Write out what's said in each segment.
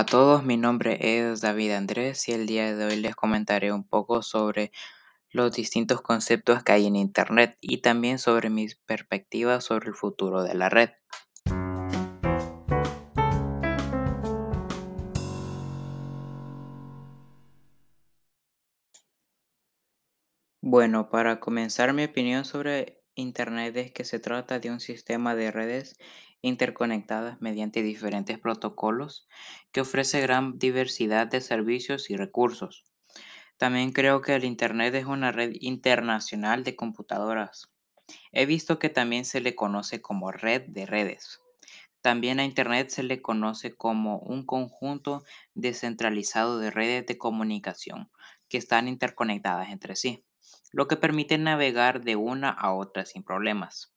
Hola a todos, mi nombre es David Andrés y el día de hoy les comentaré un poco sobre los distintos conceptos que hay en Internet y también sobre mis perspectivas sobre el futuro de la red. Bueno, para comenzar mi opinión sobre Internet es que se trata de un sistema de redes interconectadas mediante diferentes protocolos que ofrece gran diversidad de servicios y recursos. También creo que el Internet es una red internacional de computadoras. He visto que también se le conoce como red de redes. También a Internet se le conoce como un conjunto descentralizado de redes de comunicación que están interconectadas entre sí lo que permite navegar de una a otra sin problemas.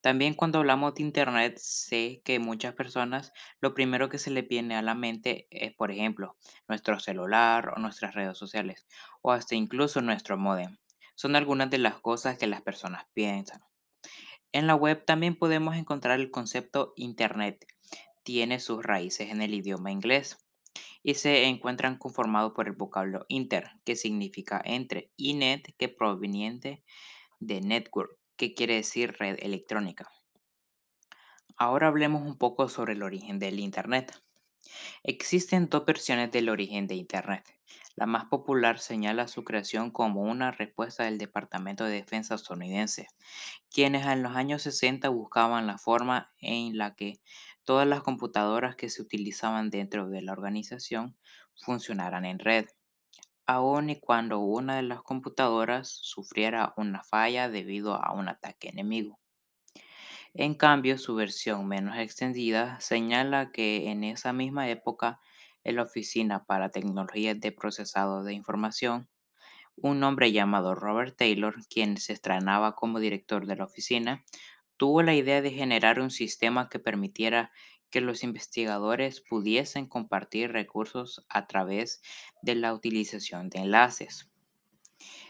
También cuando hablamos de Internet, sé que muchas personas lo primero que se les viene a la mente es, por ejemplo, nuestro celular o nuestras redes sociales, o hasta incluso nuestro modem. Son algunas de las cosas que las personas piensan. En la web también podemos encontrar el concepto Internet. Tiene sus raíces en el idioma inglés y se encuentran conformados por el vocablo inter, que significa entre, y net, que proveniente de network, que quiere decir red electrónica. Ahora hablemos un poco sobre el origen del Internet. Existen dos versiones del origen de Internet. La más popular señala su creación como una respuesta del Departamento de Defensa estadounidense, quienes en los años 60 buscaban la forma en la que todas las computadoras que se utilizaban dentro de la organización funcionaran en red, aun y cuando una de las computadoras sufriera una falla debido a un ataque enemigo. En cambio, su versión menos extendida señala que en esa misma época, en la Oficina para Tecnologías de Procesado de Información, un hombre llamado Robert Taylor, quien se estrenaba como director de la oficina, tuvo la idea de generar un sistema que permitiera que los investigadores pudiesen compartir recursos a través de la utilización de enlaces.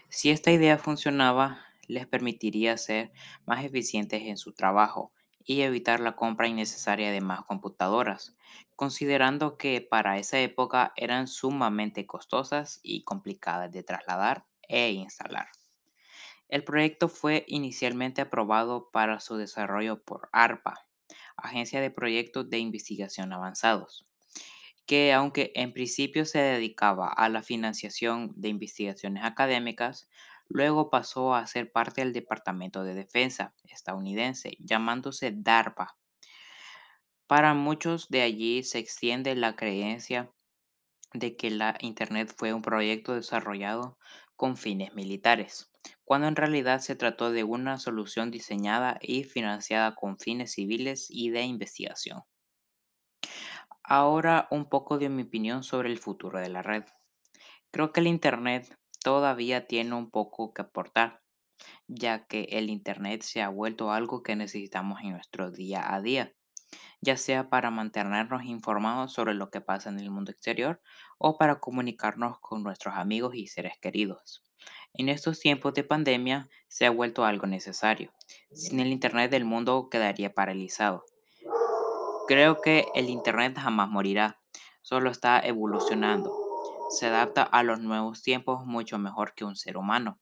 Si esta idea funcionaba, les permitiría ser más eficientes en su trabajo y evitar la compra innecesaria de más computadoras, considerando que para esa época eran sumamente costosas y complicadas de trasladar e instalar. El proyecto fue inicialmente aprobado para su desarrollo por ARPA, Agencia de Proyectos de Investigación Avanzados, que aunque en principio se dedicaba a la financiación de investigaciones académicas, luego pasó a ser parte del Departamento de Defensa estadounidense, llamándose DARPA. Para muchos de allí se extiende la creencia de que la Internet fue un proyecto desarrollado con fines militares, cuando en realidad se trató de una solución diseñada y financiada con fines civiles y de investigación. Ahora un poco de mi opinión sobre el futuro de la red. Creo que el Internet todavía tiene un poco que aportar, ya que el Internet se ha vuelto algo que necesitamos en nuestro día a día ya sea para mantenernos informados sobre lo que pasa en el mundo exterior o para comunicarnos con nuestros amigos y seres queridos. En estos tiempos de pandemia se ha vuelto algo necesario. Sin el Internet el mundo quedaría paralizado. Creo que el Internet jamás morirá, solo está evolucionando. Se adapta a los nuevos tiempos mucho mejor que un ser humano.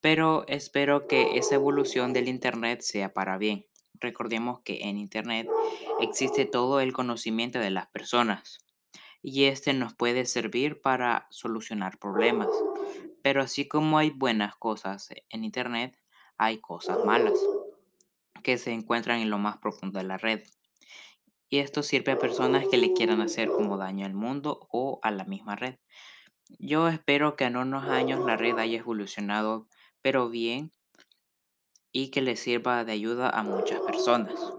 Pero espero que esa evolución del Internet sea para bien. Recordemos que en Internet existe todo el conocimiento de las personas y este nos puede servir para solucionar problemas. Pero así como hay buenas cosas en Internet, hay cosas malas que se encuentran en lo más profundo de la red. Y esto sirve a personas que le quieran hacer como daño al mundo o a la misma red. Yo espero que en unos años la red haya evolucionado, pero bien, y que le sirva de ayuda a muchas personas.